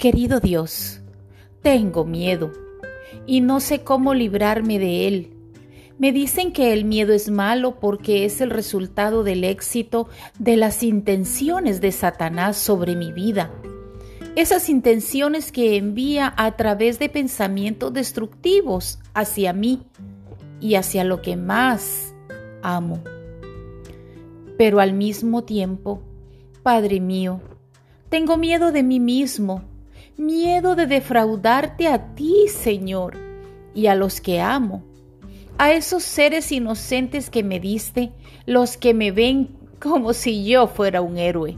Querido Dios, tengo miedo y no sé cómo librarme de él. Me dicen que el miedo es malo porque es el resultado del éxito de las intenciones de Satanás sobre mi vida. Esas intenciones que envía a través de pensamientos destructivos hacia mí y hacia lo que más amo. Pero al mismo tiempo, Padre mío, tengo miedo de mí mismo miedo de defraudarte a ti, Señor, y a los que amo, a esos seres inocentes que me diste, los que me ven como si yo fuera un héroe.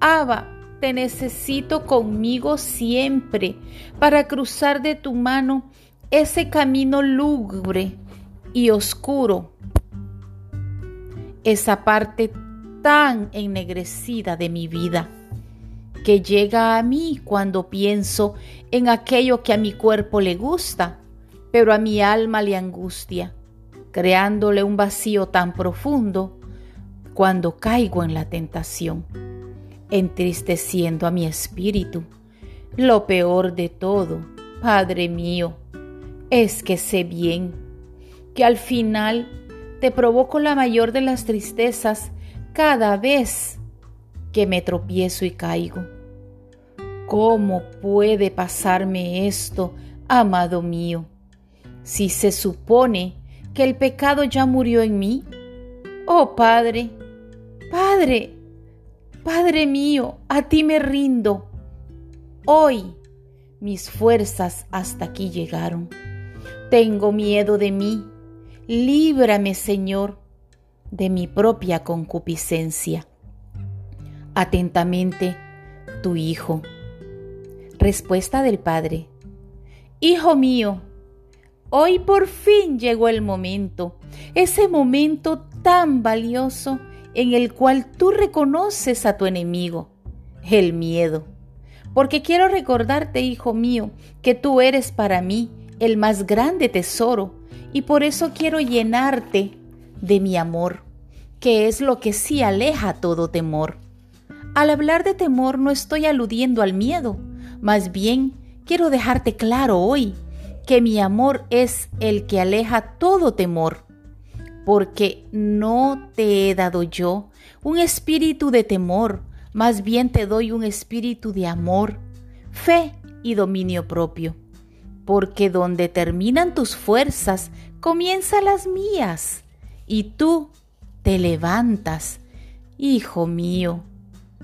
Abba, te necesito conmigo siempre para cruzar de tu mano ese camino lúgubre y oscuro, esa parte tan ennegrecida de mi vida que llega a mí cuando pienso en aquello que a mi cuerpo le gusta, pero a mi alma le angustia, creándole un vacío tan profundo cuando caigo en la tentación, entristeciendo a mi espíritu. Lo peor de todo, Padre mío, es que sé bien que al final te provoco la mayor de las tristezas cada vez que me tropiezo y caigo. ¿Cómo puede pasarme esto, amado mío? Si se supone que el pecado ya murió en mí. Oh Padre, Padre, Padre mío, a ti me rindo. Hoy mis fuerzas hasta aquí llegaron. Tengo miedo de mí. Líbrame, Señor, de mi propia concupiscencia. Atentamente, tu Hijo. Respuesta del Padre. Hijo mío, hoy por fin llegó el momento, ese momento tan valioso en el cual tú reconoces a tu enemigo, el miedo. Porque quiero recordarte, hijo mío, que tú eres para mí el más grande tesoro y por eso quiero llenarte de mi amor, que es lo que sí aleja todo temor. Al hablar de temor no estoy aludiendo al miedo, más bien, quiero dejarte claro hoy que mi amor es el que aleja todo temor, porque no te he dado yo un espíritu de temor, más bien te doy un espíritu de amor, fe y dominio propio, porque donde terminan tus fuerzas, comienzan las mías, y tú te levantas, hijo mío,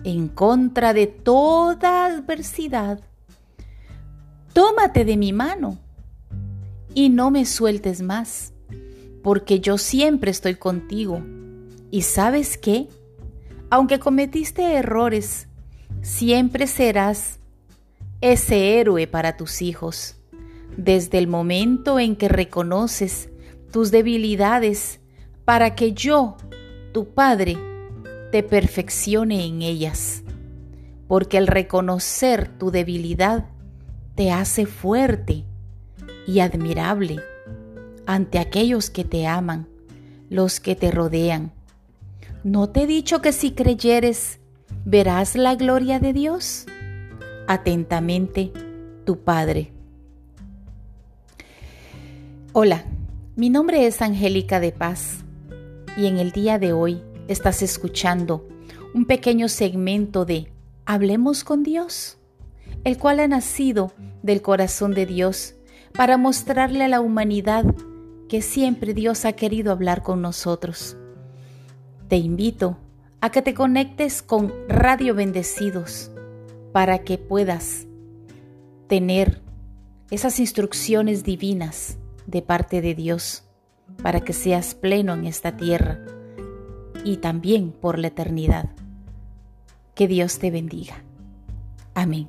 en contra de toda adversidad. Tómate de mi mano y no me sueltes más, porque yo siempre estoy contigo. ¿Y sabes qué? Aunque cometiste errores, siempre serás ese héroe para tus hijos. Desde el momento en que reconoces tus debilidades para que yo, tu Padre, te perfeccione en ellas, porque el reconocer tu debilidad te hace fuerte y admirable ante aquellos que te aman, los que te rodean. ¿No te he dicho que si creyeres verás la gloria de Dios? Atentamente, tu Padre. Hola, mi nombre es Angélica de Paz y en el día de hoy estás escuchando un pequeño segmento de Hablemos con Dios, el cual ha nacido del corazón de Dios para mostrarle a la humanidad que siempre Dios ha querido hablar con nosotros. Te invito a que te conectes con Radio Bendecidos para que puedas tener esas instrucciones divinas de parte de Dios para que seas pleno en esta tierra y también por la eternidad. Que Dios te bendiga. Amén.